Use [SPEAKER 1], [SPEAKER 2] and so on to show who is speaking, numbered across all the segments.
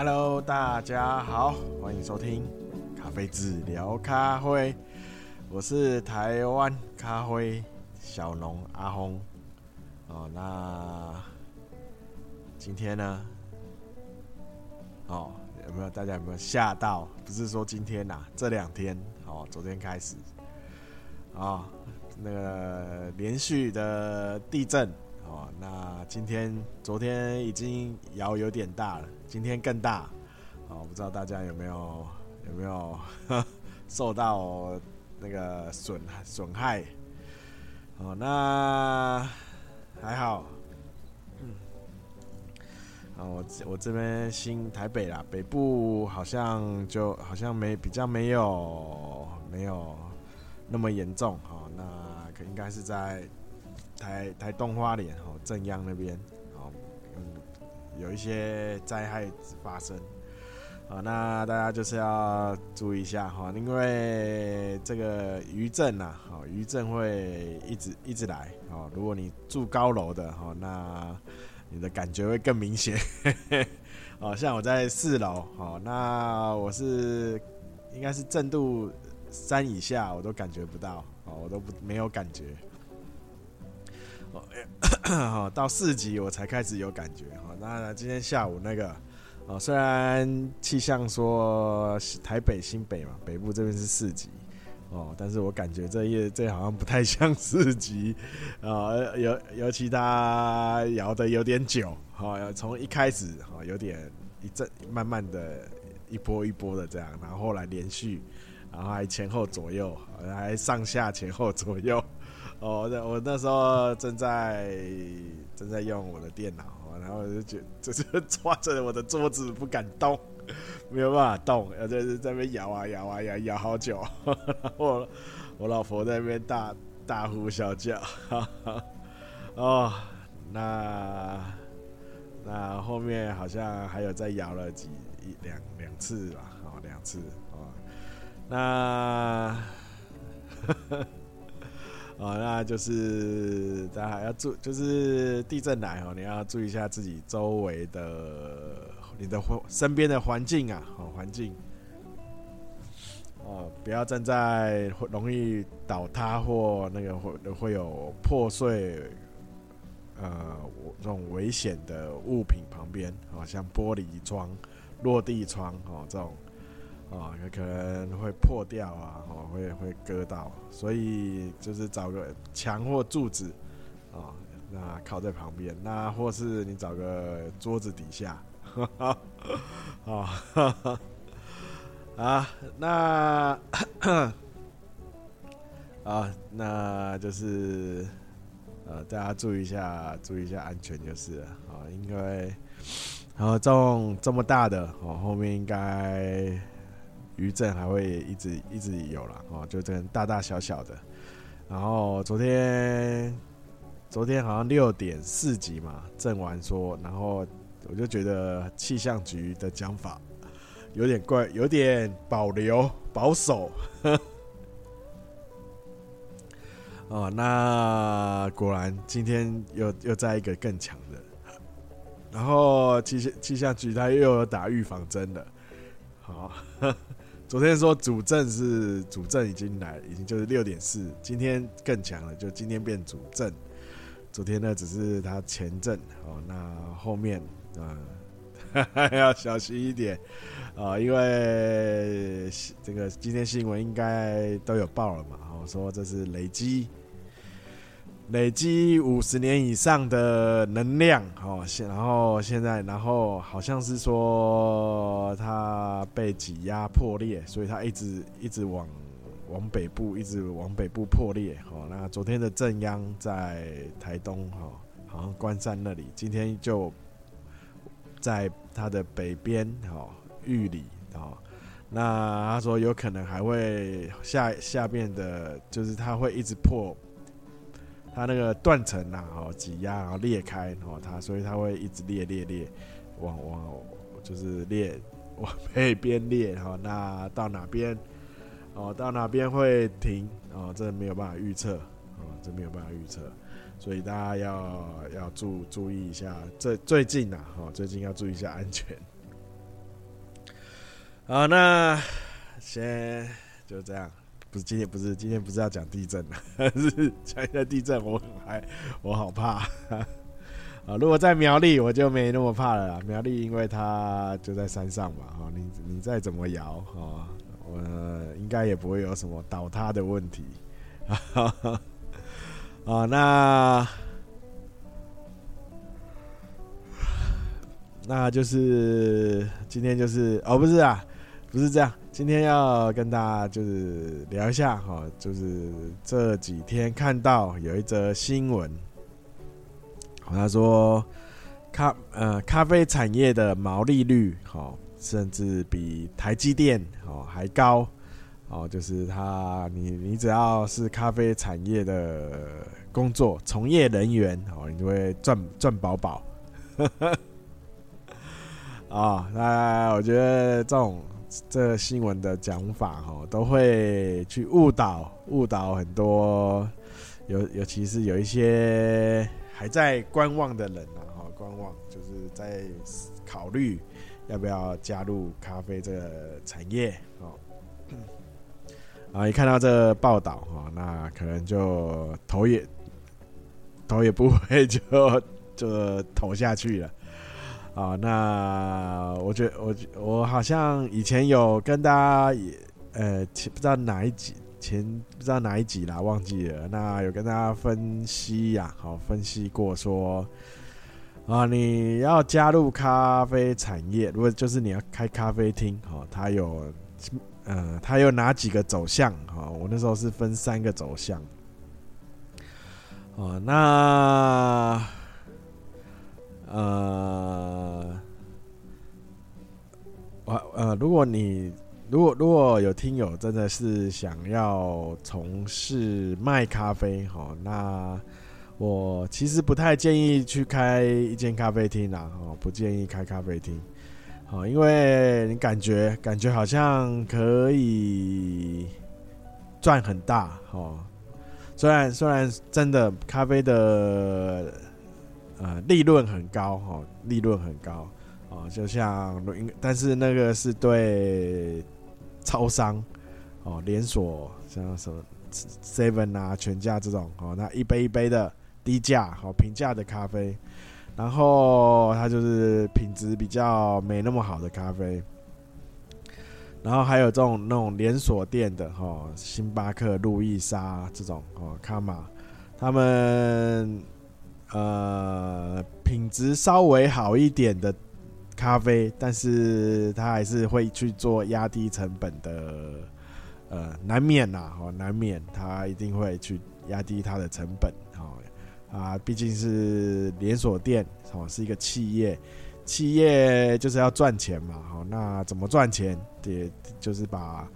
[SPEAKER 1] Hello，大家好，欢迎收听咖啡治聊咖啡，我是台湾咖啡小农阿轰。哦，那今天呢？哦，有没有大家有没有吓到？不是说今天呐、啊，这两天哦，昨天开始啊、哦，那个连续的地震哦。那今天、昨天已经摇有点大了，今天更大哦。不知道大家有没有有没有 受到那个损损害？哦，那还好。啊，我我这边新台北啦，北部好像就好像没比较没有没有那么严重哈，那可应该是在台台东花莲哦正央那边哦，嗯，有一些灾害发生。啊，那大家就是要注意一下哈，因为这个余震呐，好余震会一直一直来哦，如果你住高楼的哈，那你的感觉会更明显，哦，像我在四楼，哦，那我是应该是震度三以下，我都感觉不到，哦，我都不没有感觉，哦，到四级我才开始有感觉，哦，那今天下午那个，哦，虽然气象说台北新北嘛，北部这边是四级。哦，但是我感觉这夜这好像不太像四级，啊，尤尤其它摇的有点久，哈，从一开始哈有点一阵慢慢的一波一波的这样，然后后来连续，然后还前后左右，还上下前后左右，哦，那我那时候正在正在用我的电脑，然后就觉就是抓着我的桌子不敢动。没有办法动，要在在那边摇啊摇啊摇，摇好久。我我老婆在那边大大呼小叫。哦，那那后面好像还有再摇了几一两两次吧，哦，两次。那，哦，那就是大家要注，就是地震来哦，你要注意一下自己周围的。你的身边的环境啊，好环境，哦，不要站在容易倒塌或那个会会有破碎，呃，这种危险的物品旁边，好像玻璃窗、落地窗，哦，这种，啊，有可能会破掉啊，哦，会会割到，所以就是找个墙或柱子，啊，那靠在旁边，那或是你找个桌子底下。好，好，啊，那，啊，那就是，呃，大家注意一下，注意一下安全就是了，啊，因为，然后这种这么大的，哦，后面应该余震还会一直一直有了，哦，就这大大小小的，然后昨天，昨天好像六点四级嘛，震完说，然后。我就觉得气象局的讲法有点怪，有点保留保守。哦，那果然今天又又在一个更强的，然后气象气象局他又有打预防针了。好，昨天说主震是主震已经来，已经就是六点四，今天更强了，就今天变主震。昨天呢只是他前震，哦，那后面。啊，要小心一点啊，因为这个今天新闻应该都有报了嘛。哦说这是累积累积五十年以上的能量哦，现然后现在然后好像是说它被挤压破裂，所以它一直一直往往北部一直往北部破裂。哦，那昨天的正央在台东哈，好像关山那里，今天就。在它的北边，哦，玉里，哦，那他说有可能还会下下边的，就是它会一直破，它那个断层呐，哦，挤压然后裂开，哦，它所以它会一直裂裂裂，往往就是裂往北边裂，哈，那到哪边，哦，到哪边会停，哦，这没有办法预测，哦，这没有办法预测。所以大家要要注注意一下，最最近呐，哈，最近要注意一下安全。好，那先就这样。不是今天，不是今天，不是要讲地震了，是讲一下地震。我很害，我好怕啊！如果在苗栗，我就没那么怕了啦。苗栗因为它就在山上嘛，哈，你你再怎么摇，哈，我应该也不会有什么倒塌的问题。啊，那那就是今天就是哦，不是啊，不是这样。今天要跟大家就是聊一下哈，就是这几天看到有一则新闻，他说咖呃咖啡产业的毛利率哈，甚至比台积电哦还高哦，就是他你你只要是咖啡产业的工作从业人员哦，你就会赚赚饱饱。啊，那我觉得这种。这新闻的讲法哈，都会去误导误导很多，尤尤其是有一些还在观望的人啊，哈，观望就是在考虑要不要加入咖啡这个产业哦。啊，一看到这报道哈，那可能就头也头也不会就就投下去了。啊，那我觉得我我好像以前有跟大家也呃，不知道哪一集前不知道哪一集啦，忘记了。那有跟大家分析呀，好分析过说啊，你要加入咖啡产业，如果就是你要开咖啡厅，哈，它有呃，它有哪几个走向？哈，我那时候是分三个走向。哦，那。呃，我呃，如果你如果如果有听友真的是想要从事卖咖啡哈，那我其实不太建议去开一间咖啡厅啦，哦，不建议开咖啡厅，好，因为你感觉感觉好像可以赚很大哦，虽然虽然真的咖啡的。呃，利润很高哈，利润很高哦，就像，但是那个是对超商哦，连锁像什么 Seven 啊、全家这种哦，那一杯一杯的低价好平价的咖啡，然后它就是品质比较没那么好的咖啡，然后还有这种那种连锁店的哈，星巴克、路易莎这种哦，卡玛他们。呃，品质稍微好一点的咖啡，但是他还是会去做压低成本的，呃，难免呐，哦，难免他一定会去压低它的成本，哦，啊，毕竟是连锁店，哦，是一个企业，企业就是要赚钱嘛，好，那怎么赚钱？也就是把。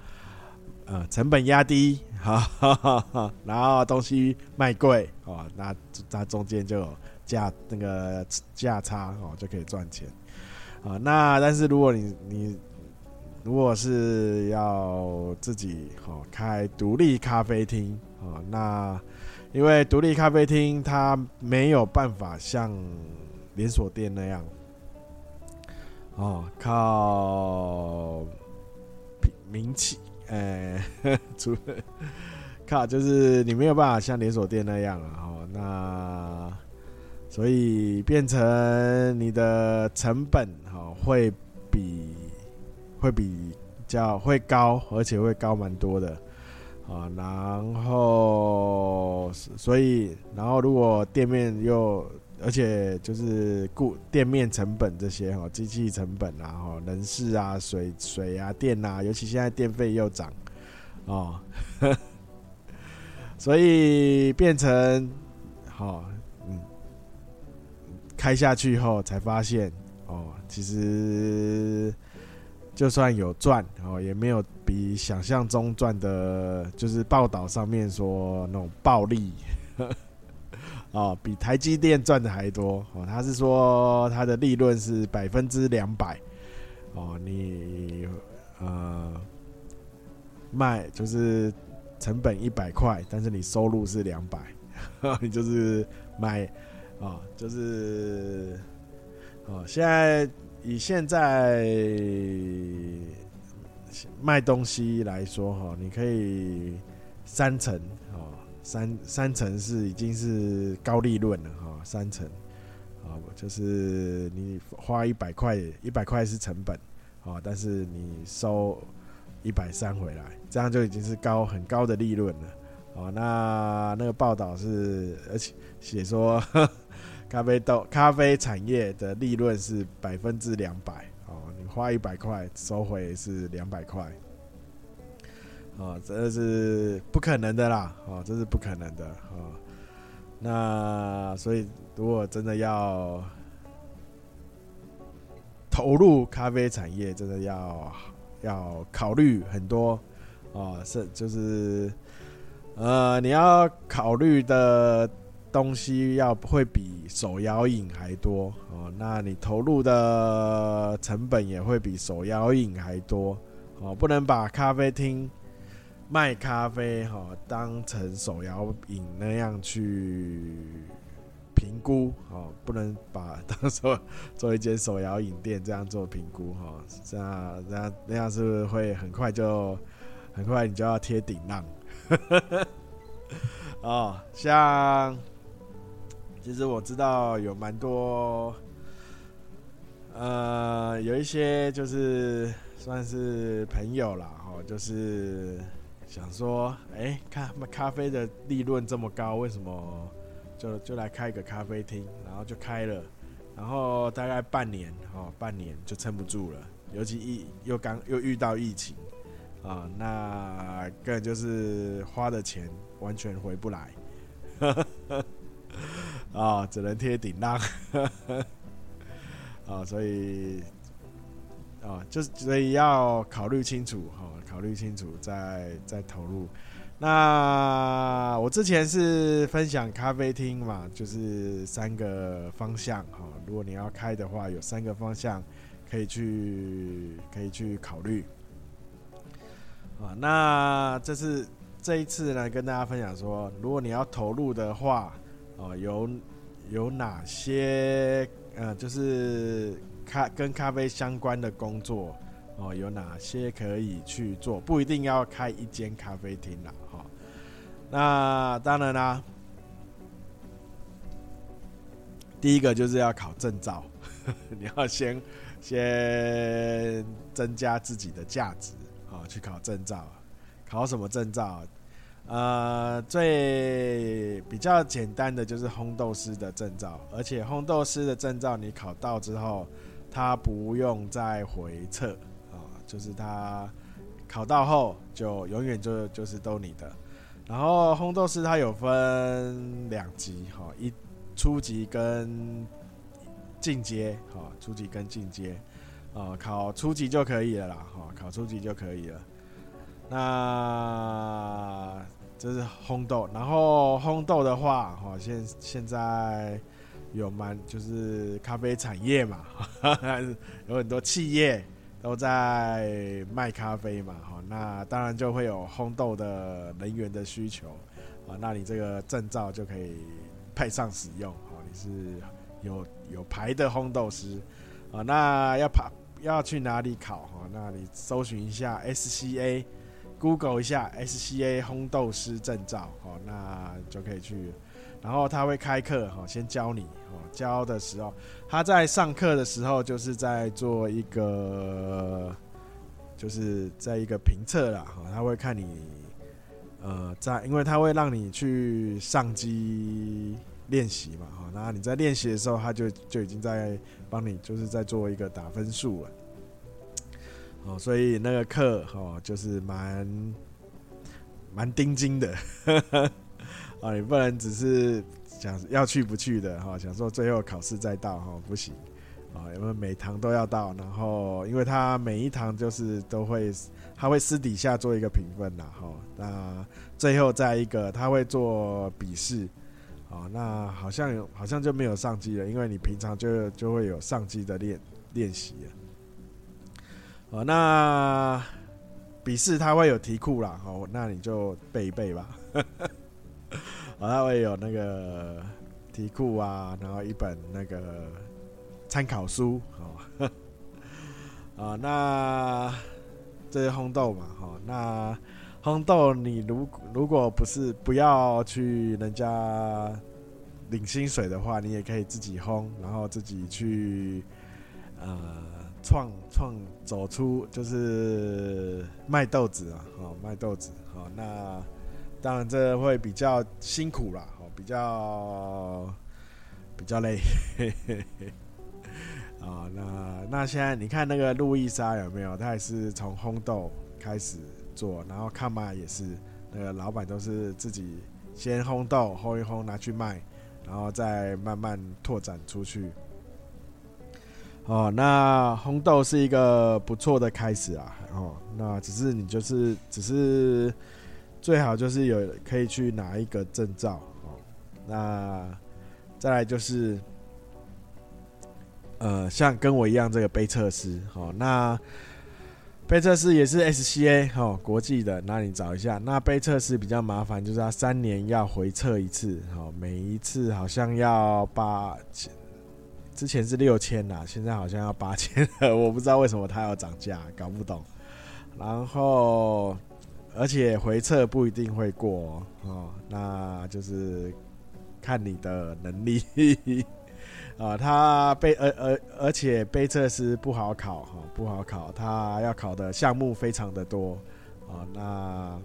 [SPEAKER 1] 呃，成本压低，哈哈哈，然后东西卖贵，哦，那它中间就有价那个价差，哦，就可以赚钱，啊，那但是如果你你如果是要自己哦开独立咖啡厅，哦，那因为独立咖啡厅它没有办法像连锁店那样，哦，靠名气。哎，除了靠，就是你没有办法像连锁店那样啊，哦，那所以变成你的成本哈会比会比较会高，而且会高蛮多的啊。然后所以然后如果店面又而且就是顾店面成本这些哈，机器成本啊，哈，人事啊，水水啊，电啊，尤其现在电费又涨，哦，所以变成好，嗯，开下去以后才发现，哦，其实就算有赚，哦，也没有比想象中赚的，就是报道上面说那种暴利。哦，比台积电赚的还多哦。他是说他的利润是百分之两百哦。你呃卖就是成本一百块，但是你收入是两百，你就是卖哦，就是哦。现在以现在卖东西来说哈，你可以三成，三三成是已经是高利润了哈，三成啊，就是你花一百块，一百块是成本啊，但是你收一百三回来，这样就已经是高很高的利润了啊。那那个报道是，而且写说 咖啡豆咖啡产业的利润是百分之两百。哦，你花一百块收回是两百块，啊，这是不可能的啦，哦，这是不可能的，啊，那所以如果真的要投入咖啡产业，真的要要考虑很多，哦，是就是，呃，你要考虑的。东西要会比手摇饮还多哦，那你投入的成本也会比手摇饮还多哦，不能把咖啡厅卖咖啡哈当成手摇饮那样去评估哦，不能把当做做一间手摇饮店这样做评估哈，这样这样那样是不是会很快就很快你就要贴顶浪？哦，像。其实我知道有蛮多，呃，有一些就是算是朋友啦，哦，就是想说，哎，看咖啡的利润这么高，为什么就就来开一个咖啡厅？然后就开了，然后大概半年，哦，半年就撑不住了，尤其疫又刚又遇到疫情，啊，那个就是花的钱完全回不来。啊、只能贴顶浪，啊，所以，啊、就是所以要考虑清楚，哈、哦，考虑清楚再再投入。那我之前是分享咖啡厅嘛，就是三个方向，哈、哦，如果你要开的话，有三个方向可以去可以去考虑。啊，那这是这一次呢，跟大家分享说，如果你要投入的话。哦，有有哪些呃，就是咖跟咖啡相关的工作哦，有哪些可以去做？不一定要开一间咖啡厅啦，哈、那当然啦，第一个就是要考证照，你要先先增加自己的价值啊、哦，去考证照。考什么证照？呃，最比较简单的就是烘豆师的证照，而且烘豆师的证照你考到之后，他不用再回测啊，就是他考到后就永远就就是都你的。然后烘豆师他有分两级哈，一初级跟进阶哈，初级跟进阶啊，考初级就可以了啦哈，考初级就可以了。那这是烘豆，然后烘豆的话，哈，现现在有蛮就是咖啡产业嘛，有很多企业都在卖咖啡嘛，哈，那当然就会有烘豆的人员的需求，啊，那你这个证照就可以派上使用，哈，你是有有牌的烘豆师，啊，那要跑要去哪里考，哈，那你搜寻一下 SCA。Google 一下 SCA 烘豆师证照，哦，那就可以去。然后他会开课，哦，先教你，哦，教的时候他在上课的时候就是在做一个，就是在一个评测啦，哦，他会看你，呃，在，因为他会让你去上机练习嘛，哦，那你在练习的时候，他就就已经在帮你，就是在做一个打分数了。哦，所以那个课哦，就是蛮蛮钉钉的，啊，你不能只是想要去不去的哈，想说最后考试再到哈，不行啊，因为每堂都要到，然后因为他每一堂就是都会，他会私底下做一个评分呐，哈，那最后再一个他会做笔试，啊，那好像有好像就没有上机了，因为你平常就就会有上机的练练习了。哦，那笔试他会有题库啦，好，那你就背一背吧。好，他会有那个题库啊，然后一本那个参考书，好，啊，那这是烘豆嘛，哈，那烘豆你如如果不是不要去人家领薪水的话，你也可以自己烘，然后自己去呃创创走出就是卖豆子啊，哦卖豆子，好，那当然这会比较辛苦啦，哦比较比较累。啊、那那现在你看那个路易莎有没有？他也是从烘豆开始做，然后看嘛也是，那个老板都是自己先烘豆，烘一烘拿去卖，然后再慢慢拓展出去。哦，那红豆是一个不错的开始啊。哦，那只是你就是只是最好就是有可以去拿一个证照。哦，那再来就是。呃，像跟我一样这个杯测师，哦，那杯测师也是 SCA 哦，国际的，那你找一下。那杯测师比较麻烦，就是他三年要回测一次，哦，每一次好像要八，之前是六千呐，现在好像要八千了，我不知道为什么他要涨价，搞不懂。然后，而且回测不一定会过哦，那就是看你的能力。啊，他背而而而且背测师不好考哈，不好考，他要考的项目非常的多啊。那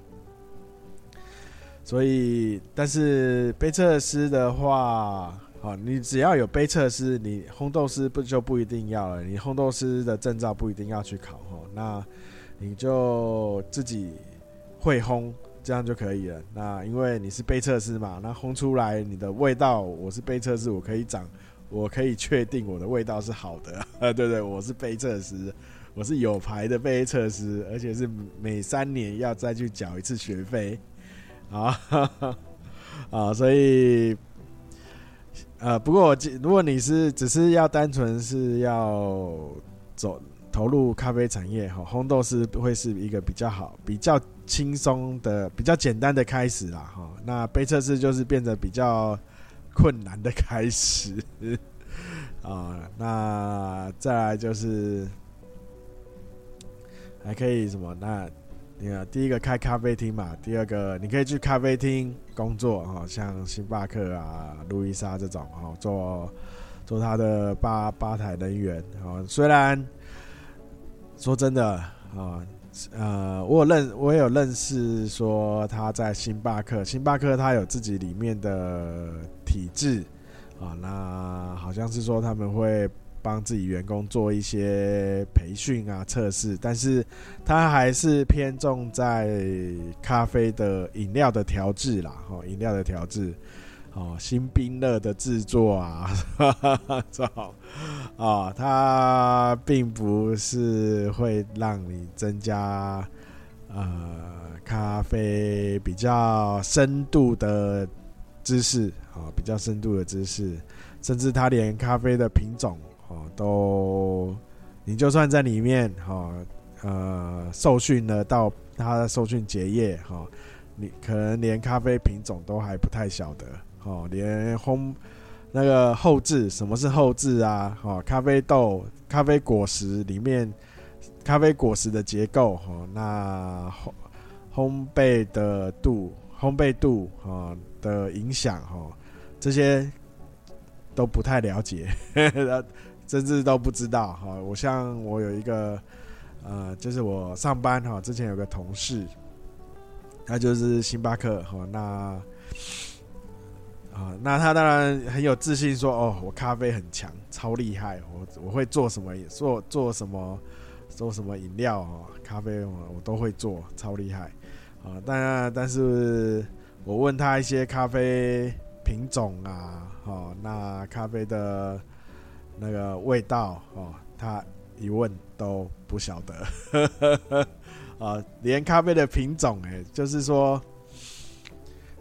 [SPEAKER 1] 所以，但是背测师的话，好，你只要有杯测师，你烘豆师不就不一定要了？你烘豆师的证照不一定要去考哈，那你就自己会烘，这样就可以了。那因为你是杯测师嘛，那烘出来你的味道，我是杯测师，我可以讲。我可以确定我的味道是好的，啊，对对，我是杯测师，我是有牌的杯测师，而且是每三年要再去缴一次学费，啊，啊，所以，呃，不过我记如果你是只是要单纯是要走投入咖啡产业哈，烘豆师会是一个比较好、比较轻松的、比较简单的开始啦哈。那杯测试就是变得比较。困难的开始啊，那再来就是还可以什么？那你看，第一个开咖啡厅嘛，第二个你可以去咖啡厅工作哈，像星巴克啊、路易莎这种哈，做做他的吧吧台人员啊。虽然说真的啊。呃，我有认，我有认识说他在星巴克，星巴克他有自己里面的体制啊，那好像是说他们会帮自己员工做一些培训啊、测试，但是他还是偏重在咖啡的饮料的调制啦，哦，饮料的调制。哦，新冰乐的制作啊，哈哈哈，好啊，他并不是会让你增加呃咖啡比较深度的知识啊，比较深度的知识，甚至他连咖啡的品种哦都，你就算在里面哈呃受训了到他的受训结业哈，你可能连咖啡品种都还不太晓得。哦，连烘那个后置，什么是后置啊？哦，咖啡豆、咖啡果实里面，咖啡果实的结构，哦，那烘烘焙的度、烘焙度，哦的影响，哦，这些都不太了解，甚至都不知道。哈，我像我有一个，呃，就是我上班哈，之前有个同事，他就是星巴克，哈，那。啊，那他当然很有自信说：“哦，我咖啡很强，超厉害，我我会做什么，做做什么，做什么饮料啊，咖啡我都会做，超厉害。”啊，但但是我问他一些咖啡品种啊，哦，那咖啡的那个味道哦，他一问都不晓得，啊，连咖啡的品种，哎，就是说。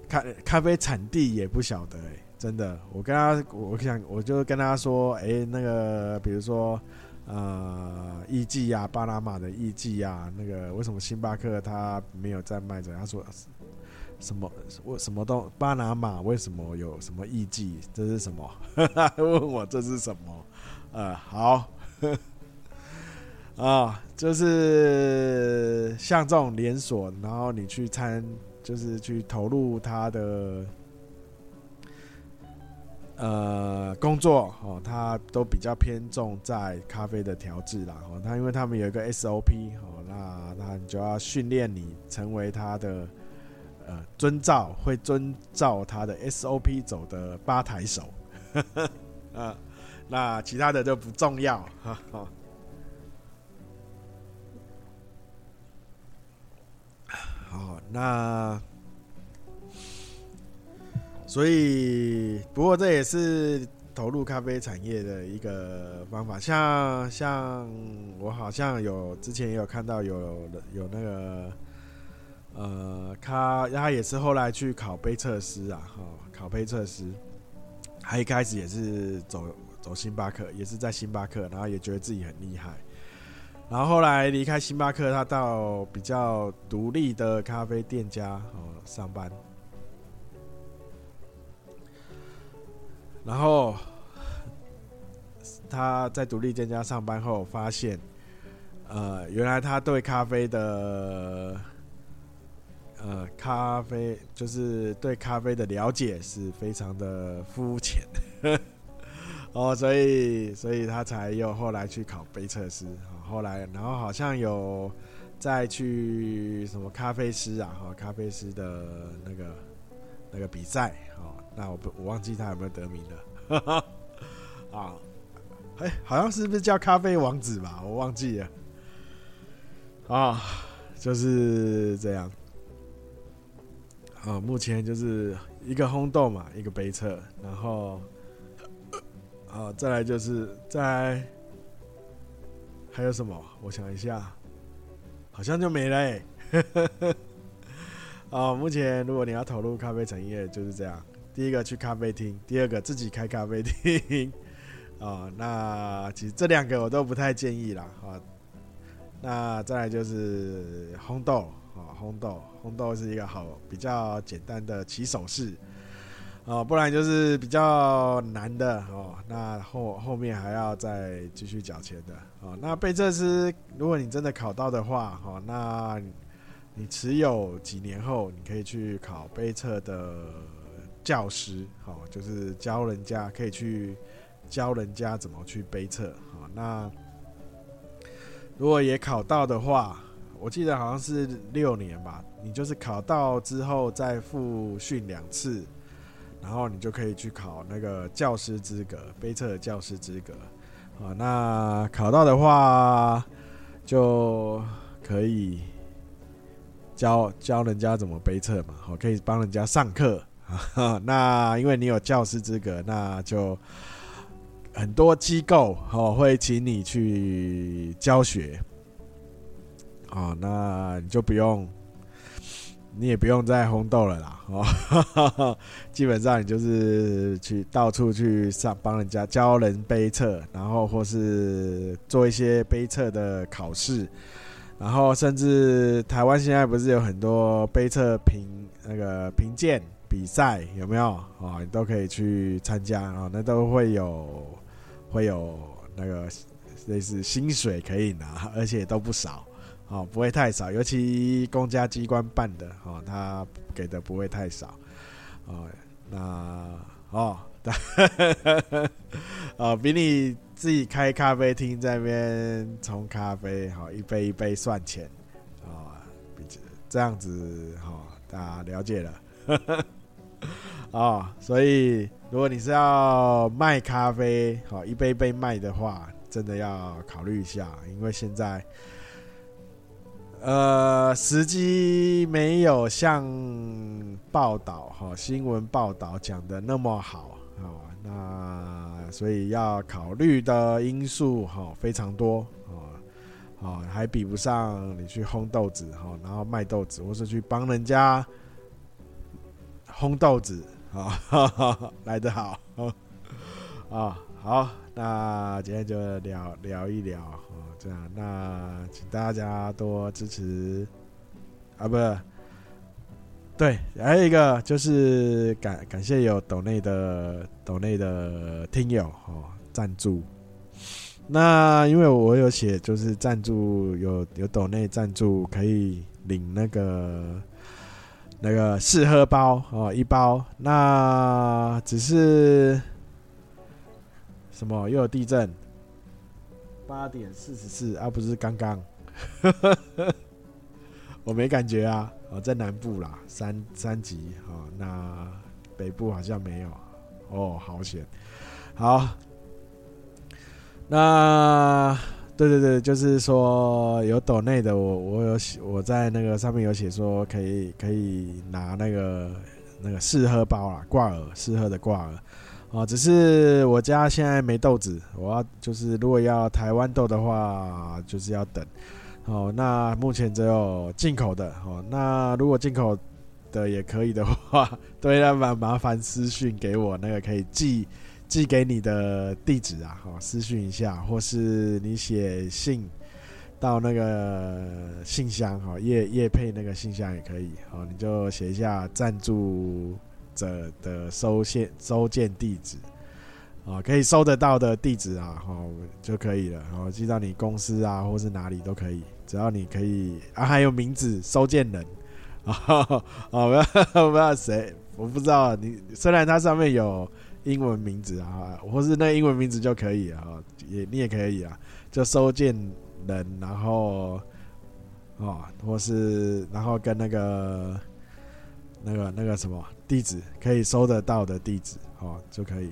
[SPEAKER 1] 咖咖啡产地也不晓得哎、真的，我跟他，我想我就跟他说，哎、那个比如说，呃，艺妓呀，巴拿马的艺妓呀，那个为什么星巴克他没有在卖着？他说什么？我什么都巴拿马为什么有什么艺妓？这是什么？问我这是什么？呃，好，啊，就是像这种连锁，然后你去参，就是去投入他的呃工作哦，他都比较偏重在咖啡的调制啦。哦，他因为他们有一个 SOP 哦，那那你就要训练你成为他的。呃，遵照会遵照他的 SOP 走的吧台手，啊，那其他的就不重要，好，那所以不过这也是投入咖啡产业的一个方法，像像我好像有之前也有看到有有那个。呃，他他也是后来去考杯测师啊，哈，考杯测师，他一开始也是走走星巴克，也是在星巴克，然后也觉得自己很厉害，然后后来离开星巴克，他到比较独立的咖啡店家哦上班，然后他在独立店家上班后发现，呃，原来他对咖啡的。呃，咖啡就是对咖啡的了解是非常的肤浅，哦，所以所以他才又后来去考杯测师，后来然后好像有再去什么咖啡师啊，哈，咖啡师的那个那个比赛，哦，那我不我忘记他有没有得名了，啊，哎，好像是不是叫咖啡王子吧？我忘记了，啊，就是这样。啊，目前就是一个烘豆嘛，一个杯测，然后，啊，再来就是再还有什么？我想一下，好像就没了欸。啊，目前如果你要投入咖啡产业，就是这样：第一个去咖啡厅，第二个自己开咖啡厅。啊，那其实这两个我都不太建议啦。啊，那再来就是烘豆。啊，烘豆，烘豆是一个好比较简单的起手式，哦，不然就是比较难的哦。那后后面还要再继续缴钱的哦。那杯测师，如果你真的考到的话，哦，那你持有几年后，你可以去考杯测的教师，哦，就是教人家可以去教人家怎么去杯测。哦，那如果也考到的话。我记得好像是六年吧，你就是考到之后再复训两次，然后你就可以去考那个教师资格，杯测教师资格。啊，那考到的话就可以教教人家怎么杯测嘛，好，可以帮人家上课。那因为你有教师资格，那就很多机构哦会请你去教学。哦，那你就不用，你也不用再烘豆了啦。哦，基本上你就是去到处去上帮人家教人杯测，然后或是做一些杯测的考试，然后甚至台湾现在不是有很多杯测评那个评鉴比赛有没有？哦，你都可以去参加啊，那都会有会有那个类似薪水可以拿，而且都不少。哦，不会太少，尤其公家机关办的，哦，他给的不会太少，哦，那哦，哦，比你自己开咖啡厅在那边冲咖啡，好，一杯一杯算钱，哦，比这样子，哈，大家了解了，哦，所以如果你是要卖咖啡，好，一杯一杯卖的话，真的要考虑一下，因为现在。呃，时机没有像报道哈新闻报道讲的那么好啊，那所以要考虑的因素哈非常多啊，啊还比不上你去烘豆子哈，然后卖豆子，或是去帮人家烘豆子啊来得好啊好，那今天就聊聊一聊哦。这样，那请大家多支持啊！不，对，还有一个就是感感谢有抖内的抖内的听友哦赞助那因为我有写，就是赞助有有抖内赞助可以领那个那个试喝包哦，一包。那只是什么又有地震？八点四十四啊，不是刚刚，我没感觉啊。哦，在南部啦，三三级哦，那北部好像没有。哦，好险，好。那对对对，就是说有抖内的，我我有写，我在那个上面有写说可以可以拿那个那个试喝包啊，挂耳试喝的挂耳啊，只是我家现在没豆子，我要就是如果要台湾豆的话，就是要等哦。那目前只有进口的哦。那如果进口的也可以的话，对，那麻麻烦私讯给我，那个可以寄。寄给你的地址啊，好，私讯一下，或是你写信到那个信箱，好，业业配那个信箱也可以，好，你就写一下赞助者的收件收件地址，啊，可以收得到的地址啊，好就可以了，然后，寄到你公司啊，或是哪里都可以，只要你可以啊，还有名字收件人啊，我不知道不要谁，我不知道你，虽然它上面有。英文名字啊，或是那英文名字就可以啊，也你也可以啊，就收件人，然后哦，或是然后跟那个那个那个什么地址可以收得到的地址哦就可以。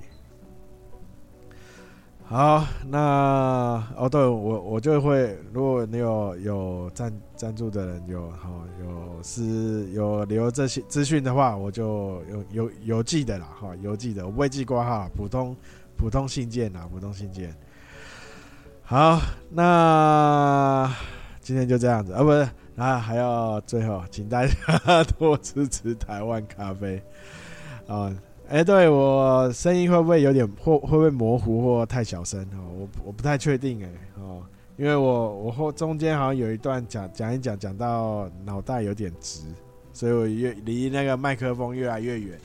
[SPEAKER 1] 好，那哦，对我我就会，如果你有有赞赞助的人有哈有是有留这些资讯的话，我就有有邮寄的啦哈，邮寄的我不会寄挂号，普通普通信件呐，普通信件。好，那今天就这样子啊，不是，那还要最后，请大家多支持台湾咖啡啊。哎、对我声音会不会有点或会不会模糊或太小声哦？我我不太确定哎哦，因为我我后中间好像有一段讲讲一讲讲到脑袋有点直，所以我越离那个麦克风越来越远，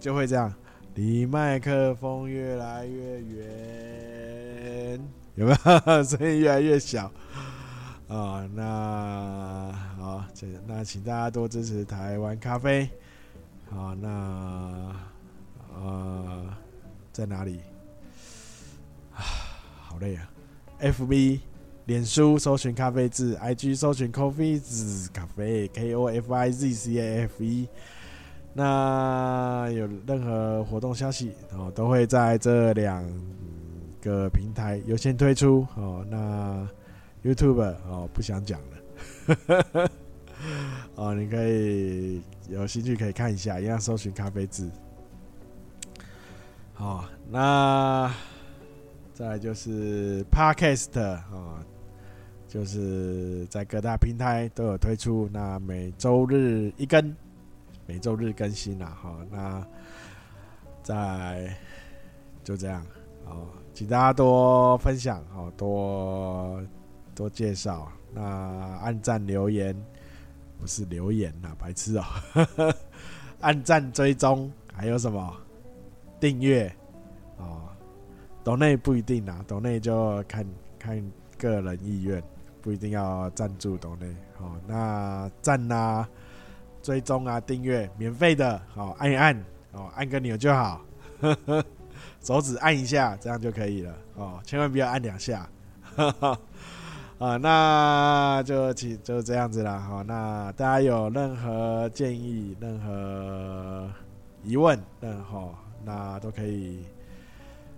[SPEAKER 1] 就会这样离麦克风越来越远，有没有 声音越来越小啊、那好，这那请大家多支持台湾咖啡，好那。呃，在哪里？啊，好累啊！FB、脸书搜寻咖啡字，IG 搜寻 Coffee 字咖啡 K O F I Z C A F E。那有任何活动消息哦，都会在这两个平台优先推出哦。那 YouTube 哦，不想讲了。哦，你可以有兴趣可以看一下，一样搜寻咖啡字。好，那再就是 Podcast 啊，就是在各大平台都有推出。那每周日一更，每周日更新啦。好，那再就这样。好，请大家多分享，好，多多介绍。那按赞留言，不是留言呐，白痴哦。按赞追踪，还有什么？订阅哦，岛内不一定啊，岛内就看看个人意愿，不一定要赞助岛内。好，那赞啊、追踪啊、订阅，免费的，好，按一按，哦，按个钮就好，手指按一下，这样就可以了，哦，千万不要按两下，啊，那就请就这样子了，好，那大家有任何建议、任何疑问，嗯，好。那都可以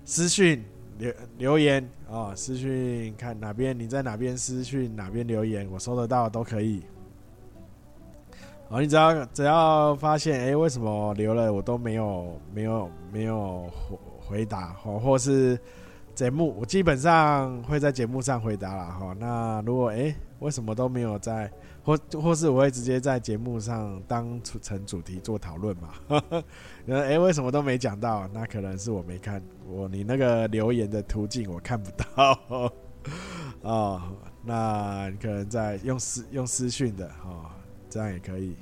[SPEAKER 1] 私讯留留言啊、哦，私讯看哪边你在哪边私讯哪边留言，我收得到都可以。哦，你只要只要发现哎、为什么留了我都没有没有没有回回答哦，或是节目我基本上会在节目上回答了哈。那如果哎、为什么都没有在？或或是我会直接在节目上当成主题做讨论嘛？哎、欸，为什么都没讲到？那可能是我没看我你那个留言的途径我看不到 哦。那你可能在用私用私讯的哦，这样也可以。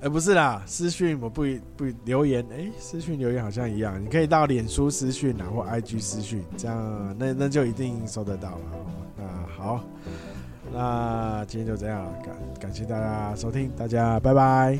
[SPEAKER 1] 哎、不是啦，私讯我不不留言，哎、私讯留言好像一样，你可以到脸书私讯啊，或 IG 私讯，这样那那就一定收得到了。那好，那今天就这样，感感谢大家收听，大家拜拜。